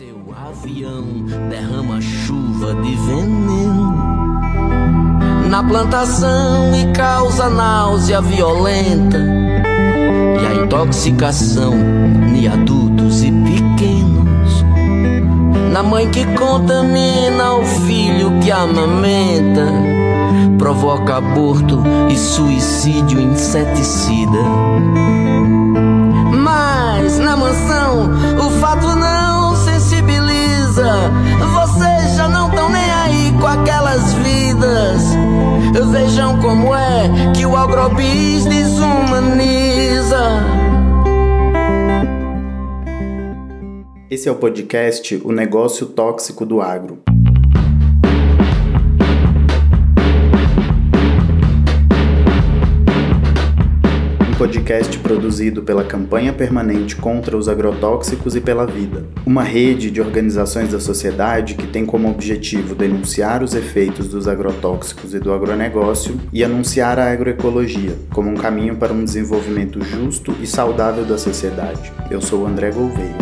Seu avião derrama chuva de veneno na plantação e causa náusea violenta e a intoxicação em adultos e pequenos. Na mãe que contamina o filho que amamenta, provoca aborto e suicídio inseticida. Mas na mansão o fato não sensibiliza. Vocês já não estão nem aí com aquelas vidas. Vejam como é que o agrobis desumaniza. Esse é o podcast O Negócio Tóxico do Agro. Podcast produzido pela Campanha Permanente contra os Agrotóxicos e pela Vida, uma rede de organizações da sociedade que tem como objetivo denunciar os efeitos dos agrotóxicos e do agronegócio e anunciar a agroecologia como um caminho para um desenvolvimento justo e saudável da sociedade. Eu sou André Gouveia.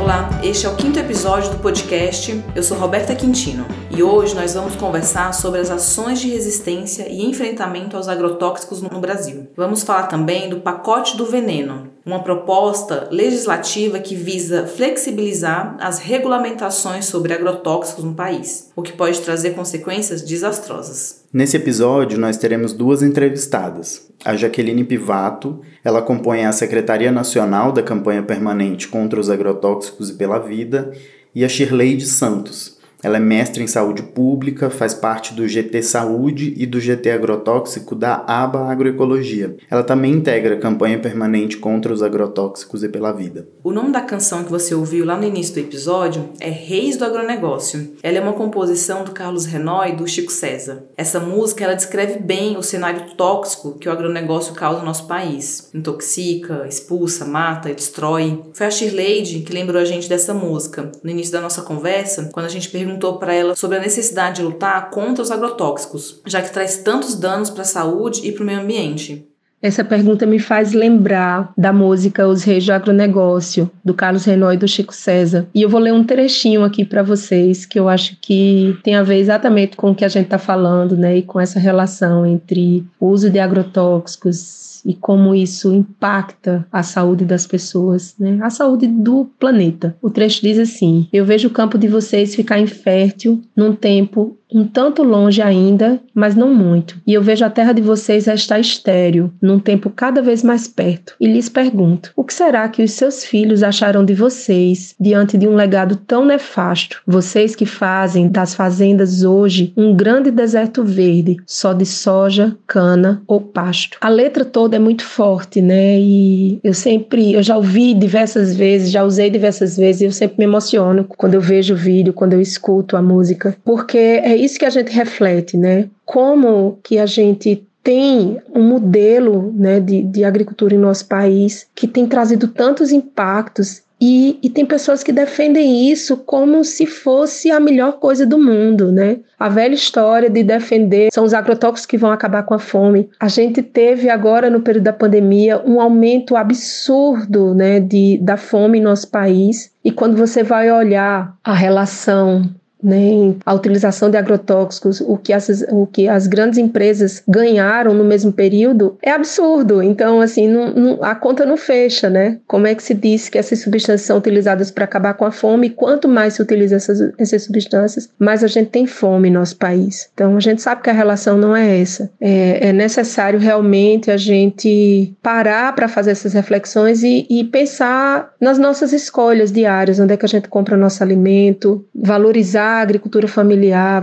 Olá, este é o quinto episódio do podcast. Eu sou Roberta Quintino e hoje nós vamos conversar sobre as ações de resistência e enfrentamento aos agrotóxicos no Brasil. Vamos falar também do pacote do veneno, uma proposta legislativa que visa flexibilizar as regulamentações sobre agrotóxicos no país, o que pode trazer consequências desastrosas. Nesse episódio, nós teremos duas entrevistadas. A Jaqueline Pivato, ela compõe a Secretaria Nacional da Campanha Permanente contra os Agrotóxicos e pela Vida, e a Shirley de Santos, ela é mestre em saúde pública, faz parte do GT Saúde e do GT Agrotóxico da aba Agroecologia. Ela também integra a campanha permanente contra os agrotóxicos e pela vida. O nome da canção que você ouviu lá no início do episódio é Reis do Agronegócio. Ela é uma composição do Carlos Renói e do Chico César. Essa música ela descreve bem o cenário tóxico que o agronegócio causa no nosso país. Intoxica, expulsa, mata e destrói. Foi a Shirley que lembrou a gente dessa música no início da nossa conversa, quando a gente perguntou perguntou para ela sobre a necessidade de lutar contra os agrotóxicos, já que traz tantos danos para a saúde e para o meio ambiente. Essa pergunta me faz lembrar da música Os Reis do Agronegócio, do Carlos Renault e do Chico César. E eu vou ler um trechinho aqui para vocês, que eu acho que tem a ver exatamente com o que a gente está falando, né? E com essa relação entre o uso de agrotóxicos e como isso impacta a saúde das pessoas, né? a saúde do planeta. O trecho diz assim: Eu vejo o campo de vocês ficar infértil num tempo um tanto longe ainda, mas não muito. E eu vejo a terra de vocês estar estéril, num tempo cada vez mais perto. E lhes pergunto: o que será que os seus filhos acharão de vocês diante de um legado tão nefasto? Vocês que fazem das fazendas hoje um grande deserto verde, só de soja, cana ou pasto. A letra toda é muito forte, né? E eu sempre, eu já ouvi diversas vezes, já usei diversas vezes, e eu sempre me emociono quando eu vejo o vídeo, quando eu escuto a música, porque é isso que a gente reflete, né? Como que a gente tem um modelo né, de, de agricultura em nosso país que tem trazido tantos impactos e, e, tem pessoas que defendem isso como se fosse a melhor coisa do mundo, né? A velha história de defender são os agrotóxicos que vão acabar com a fome. A gente teve agora, no período da pandemia, um aumento absurdo né, de, da fome em nosso país. E quando você vai olhar a relação nem a utilização de agrotóxicos, o que, as, o que as grandes empresas ganharam no mesmo período, é absurdo. Então, assim, não, não, a conta não fecha, né? Como é que se diz que essas substâncias são utilizadas para acabar com a fome? Quanto mais se utiliza essas, essas substâncias, mais a gente tem fome em nosso país. Então, a gente sabe que a relação não é essa. É, é necessário realmente a gente parar para fazer essas reflexões e, e pensar nas nossas escolhas diárias, onde é que a gente compra nosso alimento, valorizar a agricultura familiar,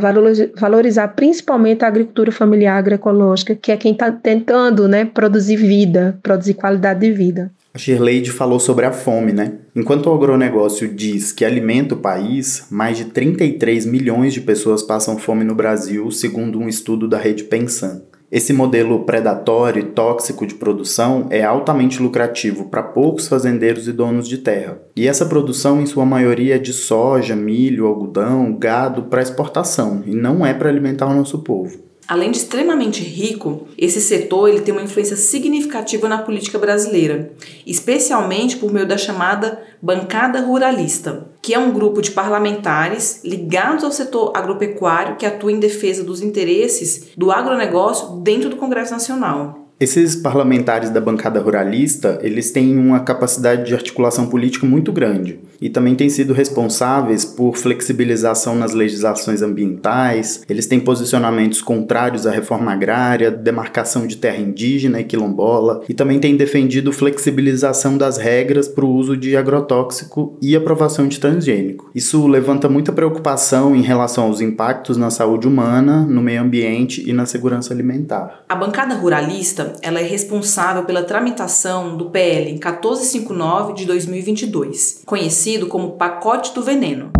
valorizar principalmente a agricultura familiar agroecológica, que é quem está tentando né, produzir vida, produzir qualidade de vida. A Shirley falou sobre a fome, né? Enquanto o agronegócio diz que alimenta o país, mais de 33 milhões de pessoas passam fome no Brasil, segundo um estudo da Rede Pensan. Esse modelo predatório e tóxico de produção é altamente lucrativo para poucos fazendeiros e donos de terra. E essa produção, em sua maioria, é de soja, milho, algodão, gado para exportação e não é para alimentar o nosso povo. Além de extremamente rico, esse setor ele tem uma influência significativa na política brasileira, especialmente por meio da chamada Bancada Ruralista, que é um grupo de parlamentares ligados ao setor agropecuário que atua em defesa dos interesses do agronegócio dentro do Congresso Nacional. Esses parlamentares da bancada ruralista, eles têm uma capacidade de articulação política muito grande e também têm sido responsáveis por flexibilização nas legislações ambientais, eles têm posicionamentos contrários à reforma agrária, demarcação de terra indígena e quilombola e também têm defendido flexibilização das regras para o uso de agrotóxico e aprovação de transgênico. Isso levanta muita preocupação em relação aos impactos na saúde humana, no meio ambiente e na segurança alimentar. A bancada ruralista ela é responsável pela tramitação do PL 1459 de 2022, conhecido como Pacote do Veneno.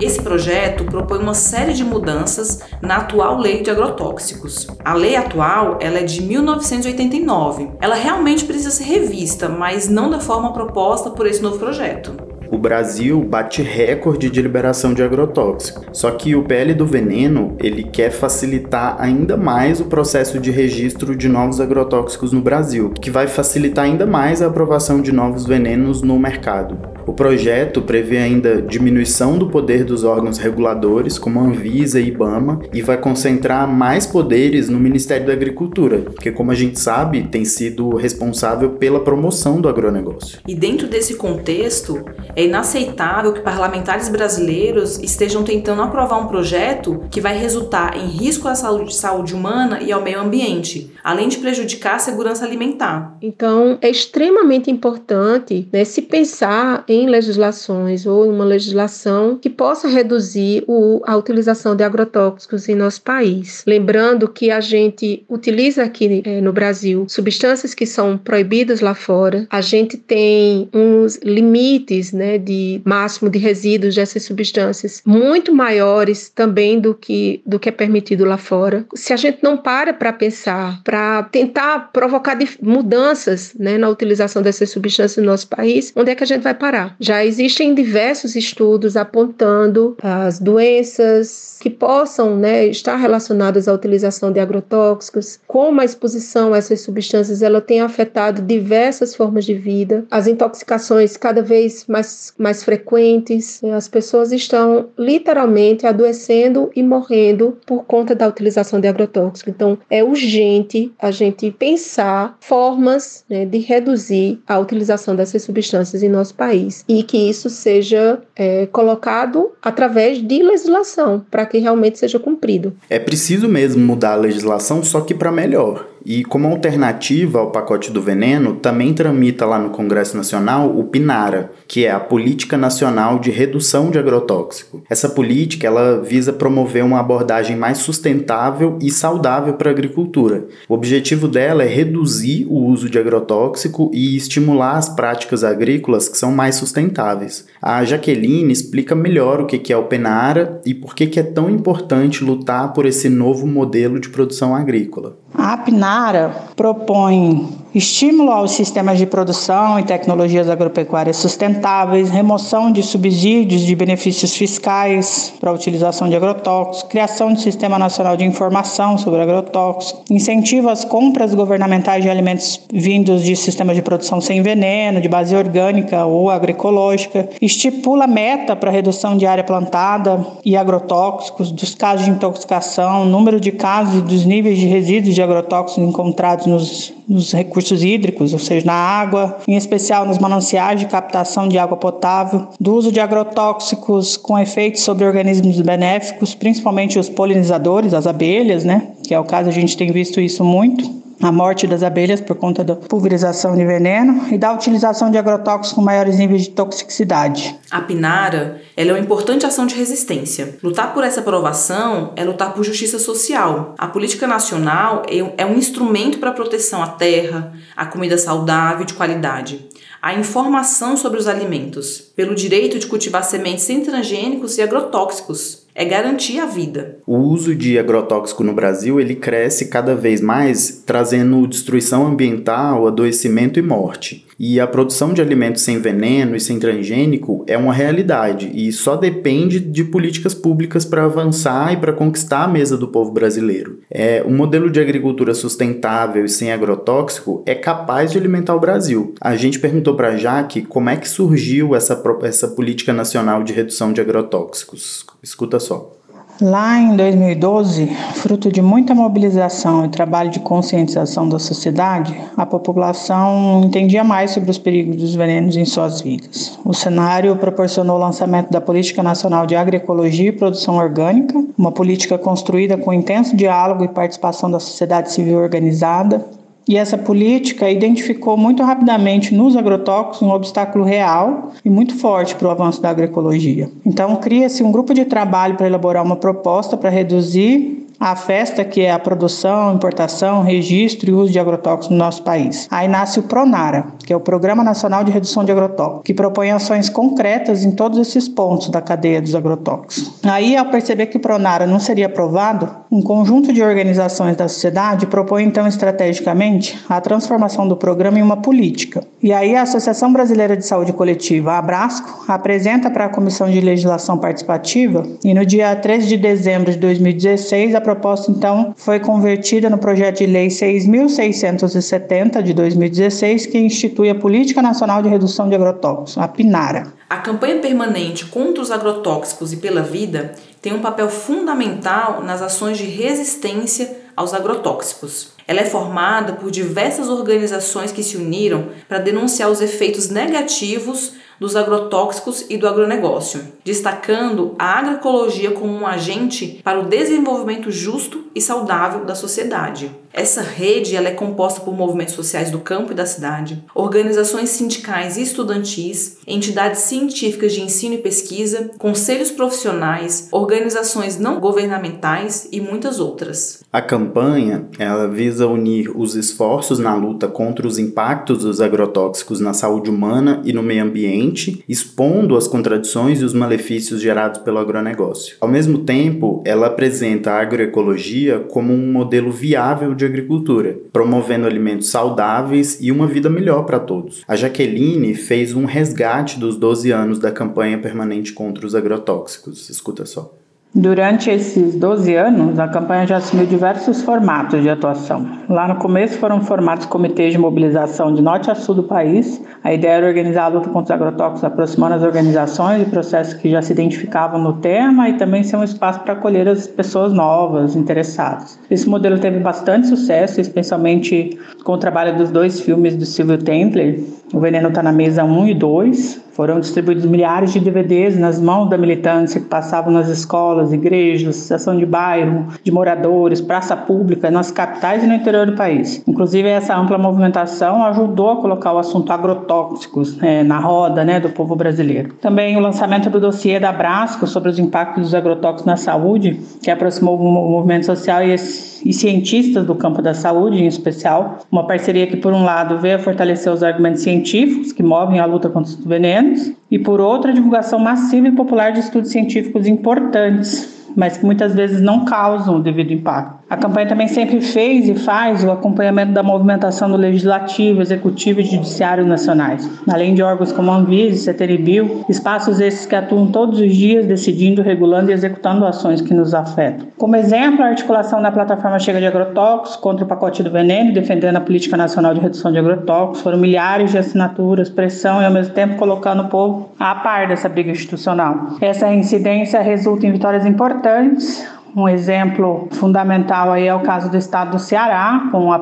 Esse projeto propõe uma série de mudanças na atual lei de agrotóxicos. A lei atual ela é de 1989. Ela realmente precisa ser revista, mas não da forma proposta por esse novo projeto o Brasil bate recorde de liberação de agrotóxico. Só que o PL do veneno, ele quer facilitar ainda mais o processo de registro de novos agrotóxicos no Brasil, que vai facilitar ainda mais a aprovação de novos venenos no mercado. O projeto prevê ainda diminuição do poder dos órgãos reguladores, como a Anvisa e IBAMA, e vai concentrar mais poderes no Ministério da Agricultura, que, como a gente sabe, tem sido responsável pela promoção do agronegócio. E dentro desse contexto, é inaceitável que parlamentares brasileiros estejam tentando aprovar um projeto que vai resultar em risco à saúde, saúde humana e ao meio ambiente, além de prejudicar a segurança alimentar. Então, é extremamente importante né, se pensar em legislações ou em uma legislação que possa reduzir o, a utilização de agrotóxicos em nosso país. Lembrando que a gente utiliza aqui é, no Brasil substâncias que são proibidas lá fora, a gente tem uns limites né, de máximo de resíduos dessas substâncias muito maiores também do que, do que é permitido lá fora. Se a gente não para para pensar, para tentar provocar mudanças né, na utilização dessas substâncias no nosso país, onde é que a gente vai parar? Já existem diversos estudos apontando as doenças que possam né, estar relacionadas à utilização de agrotóxicos, como a exposição a essas substâncias ela tem afetado diversas formas de vida, as intoxicações cada vez mais, mais frequentes, as pessoas estão literalmente adoecendo e morrendo por conta da utilização de agrotóxicos. Então, é urgente a gente pensar formas né, de reduzir a utilização dessas substâncias em nosso país e que isso seja é, colocado através de legislação para que realmente seja cumprido. É preciso mesmo mudar a legislação, só que para melhor. E como alternativa ao pacote do veneno, também tramita lá no Congresso Nacional o PINARA, que é a Política Nacional de Redução de Agrotóxico. Essa política ela visa promover uma abordagem mais sustentável e saudável para a agricultura. O objetivo dela é reduzir o uso de agrotóxico e estimular as práticas agrícolas que são mais sustentáveis. A Jaqueline explica melhor o que é o PINARA e por que é tão importante lutar por esse novo modelo de produção agrícola. A Apnara propõe estímulo aos sistemas de produção e tecnologias agropecuárias sustentáveis, remoção de subsídios de benefícios fiscais para a utilização de agrotóxicos, criação de sistema nacional de informação sobre agrotóxicos, incentiva as compras governamentais de alimentos vindos de sistemas de produção sem veneno, de base orgânica ou agroecológica, estipula meta para redução de área plantada e agrotóxicos, dos casos de intoxicação, número de casos e dos níveis de resíduos de agrotóxicos encontrados nos, nos recursos hídricos, ou seja, na água, em especial nos mananciais de captação de água potável, do uso de agrotóxicos com efeitos sobre organismos benéficos, principalmente os polinizadores, as abelhas, né? Que é o caso, a gente tem visto isso muito a morte das abelhas por conta da pulverização de veneno e da utilização de agrotóxicos com maiores níveis de toxicidade. A Pinara é uma importante ação de resistência. Lutar por essa aprovação é lutar por justiça social. A política nacional é um instrumento para a proteção à terra, à comida saudável e de qualidade a informação sobre os alimentos, pelo direito de cultivar sementes sem transgênicos e agrotóxicos. É garantir a vida. O uso de agrotóxico no Brasil ele cresce cada vez mais, trazendo destruição ambiental, adoecimento e morte. E a produção de alimentos sem veneno e sem transgênico é uma realidade e só depende de políticas públicas para avançar e para conquistar a mesa do povo brasileiro. É, um modelo de agricultura sustentável e sem agrotóxico é capaz de alimentar o Brasil. A gente perguntou para a Jaque como é que surgiu essa, essa política nacional de redução de agrotóxicos. Escuta só. Lá em 2012, fruto de muita mobilização e trabalho de conscientização da sociedade, a população entendia mais sobre os perigos dos venenos em suas vidas. O cenário proporcionou o lançamento da Política Nacional de Agroecologia e Produção Orgânica, uma política construída com intenso diálogo e participação da sociedade civil organizada, e essa política identificou muito rapidamente nos agrotóxicos um obstáculo real e muito forte para o avanço da agroecologia. Então, cria-se um grupo de trabalho para elaborar uma proposta para reduzir a festa que é a produção, importação, registro e uso de agrotóxicos no nosso país. Aí nasce o Pronara, que é o Programa Nacional de Redução de Agrotóxicos, que propõe ações concretas em todos esses pontos da cadeia dos agrotóxicos. Aí, ao perceber que o Pronara não seria aprovado, um conjunto de organizações da sociedade propõe então estrategicamente a transformação do programa em uma política. E aí a Associação Brasileira de Saúde Coletiva, a Abrasco, apresenta para a Comissão de Legislação Participativa e no dia 13 de dezembro de 2016 a proposta, então, foi convertida no projeto de lei 6.670 de 2016, que institui a Política Nacional de Redução de Agrotóxicos, a PINARA. A campanha permanente contra os agrotóxicos e pela vida tem um papel fundamental nas ações de resistência aos agrotóxicos. Ela é formada por diversas organizações que se uniram para denunciar os efeitos negativos dos agrotóxicos e do agronegócio, destacando a agroecologia como um agente para o desenvolvimento justo e saudável da sociedade. Essa rede ela é composta por movimentos sociais do campo e da cidade, organizações sindicais e estudantis, entidades científicas de ensino e pesquisa, conselhos profissionais, organizações não governamentais e muitas outras. A campanha ela visa unir os esforços na luta contra os impactos dos agrotóxicos na saúde humana e no meio ambiente, expondo as contradições e os malefícios gerados pelo agronegócio. Ao mesmo tempo, ela apresenta a agroecologia como um modelo viável de agricultura, promovendo alimentos saudáveis e uma vida melhor para todos. A Jaqueline fez um resgate dos 12 anos da campanha permanente contra os agrotóxicos. Escuta só. Durante esses 12 anos, a campanha já assumiu diversos formatos de atuação. Lá no começo foram formados comitês de mobilização de norte a sul do país. A ideia era organizar a luta contra os agrotóxicos, aproximando as organizações e processos que já se identificavam no tema e também ser um espaço para acolher as pessoas novas, interessadas. Esse modelo teve bastante sucesso, especialmente com o trabalho dos dois filmes do Silvio Tendler, O Veneno está na Mesa 1 e 2, foram distribuídos milhares de DVDs nas mãos da militância que passavam nas escolas, igrejas, associação de bairro, de moradores, praça pública, nas capitais e no interior do país. Inclusive, essa ampla movimentação ajudou a colocar o assunto agrotóxicos é, na roda né, do povo brasileiro. Também o lançamento do dossiê da Brasco sobre os impactos dos agrotóxicos na saúde, que aproximou o movimento social e esse e cientistas do campo da saúde, em especial, uma parceria que, por um lado, veio a fortalecer os argumentos científicos que movem a luta contra os venenos, e, por outro, a divulgação massiva e popular de estudos científicos importantes mas que muitas vezes não causam o devido impacto. A campanha também sempre fez e faz o acompanhamento da movimentação do Legislativo, Executivo e Judiciário nacionais, além de órgãos como a Anvisa, CETERIBIL, espaços esses que atuam todos os dias decidindo, regulando e executando ações que nos afetam. Como exemplo, a articulação da plataforma Chega de Agrotóxicos contra o pacote do veneno, defendendo a política nacional de redução de agrotóxicos, foram milhares de assinaturas, pressão e ao mesmo tempo colocando o povo a par dessa briga institucional. Essa incidência resulta em vitórias importantes, um exemplo fundamental aí é o caso do estado do Ceará, com a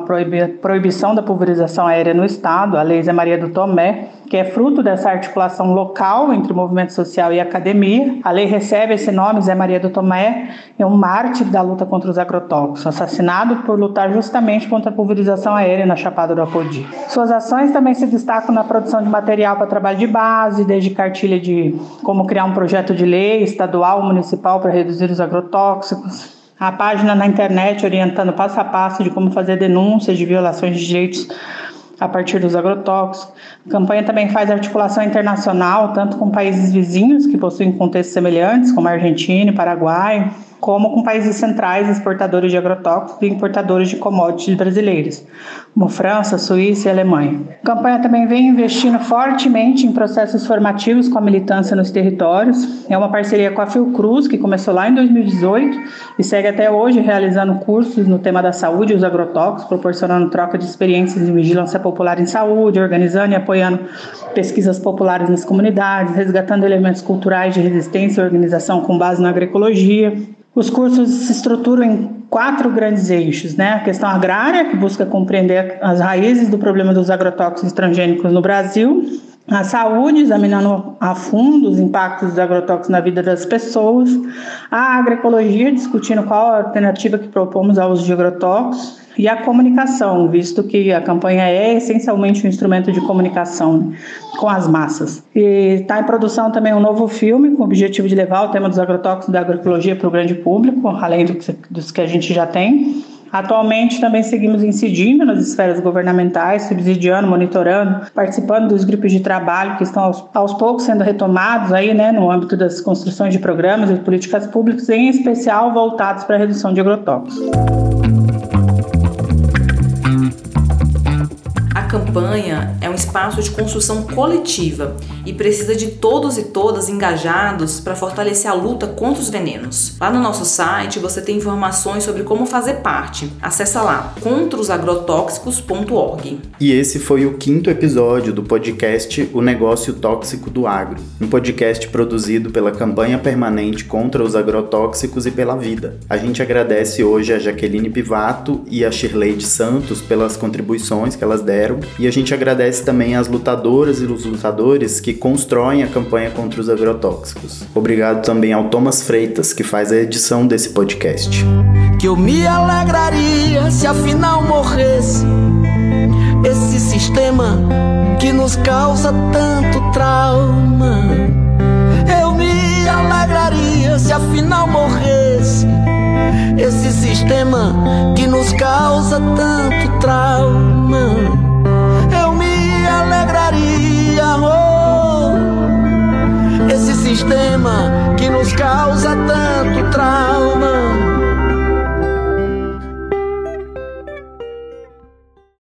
proibição da pulverização aérea no estado, a Lei Zé Maria do Tomé, que é fruto dessa articulação local entre movimento social e academia. A lei recebe esse nome, Zé Maria do Tomé, é um mártir da luta contra os agrotóxicos, assassinado por lutar justamente contra a pulverização aérea na Chapada do Apodi. Suas ações também se destacam na produção de material para trabalho de base, desde cartilha de como criar um projeto de lei estadual, municipal para reduzir os agrotóxicos, a página na internet orientando passo a passo de como fazer denúncias de violações de direitos a partir dos agrotóxicos. A campanha também faz articulação internacional, tanto com países vizinhos que possuem contextos semelhantes, como Argentina e Paraguai, como com países centrais exportadores de agrotóxicos e importadores de commodities brasileiros, como França, Suíça e Alemanha. A campanha também vem investindo fortemente em processos formativos com a militância nos territórios. É uma parceria com a Fiocruz, que começou lá em 2018 e segue até hoje realizando cursos no tema da saúde e os agrotóxicos, proporcionando troca de experiências em vigilância popular em saúde, organizando e apoiando pesquisas populares nas comunidades, resgatando elementos culturais de resistência e organização com base na agroecologia. Os cursos se estruturam em quatro grandes eixos, né? A questão agrária, que busca compreender as raízes do problema dos agrotóxicos transgênicos no Brasil, a saúde, examinando a fundo os impactos dos agrotóxicos na vida das pessoas, a agroecologia, discutindo qual a alternativa que propomos ao uso de agrotóxicos, e a comunicação, visto que a campanha é essencialmente um instrumento de comunicação com as massas. E está em produção também um novo filme com o objetivo de levar o tema dos agrotóxicos da agroecologia para o grande público, além dos que a gente já tem. Atualmente também seguimos incidindo nas esferas governamentais, subsidiando, monitorando, participando dos grupos de trabalho que estão aos, aos, poucos sendo retomados aí, né, no âmbito das construções de programas e políticas públicas, em especial voltados para a redução de agrotóxicos. back campanha é um espaço de construção coletiva e precisa de todos e todas engajados para fortalecer a luta contra os venenos. Lá no nosso site você tem informações sobre como fazer parte. Acesse lá contraosagrotóxicos.org. E esse foi o quinto episódio do podcast O Negócio Tóxico do Agro, um podcast produzido pela campanha permanente contra os agrotóxicos e pela vida. A gente agradece hoje a Jaqueline Pivato e a Shirley de Santos pelas contribuições que elas deram e a gente agradece também às lutadoras e os lutadores que constroem a campanha contra os agrotóxicos. Obrigado também ao Thomas Freitas, que faz a edição desse podcast. Que eu me alegraria se afinal morresse esse sistema que nos causa tanto trauma. Eu me alegraria se afinal morresse esse sistema que nos causa tanto trauma Maria, oh, esse sistema que nos causa tanto trauma.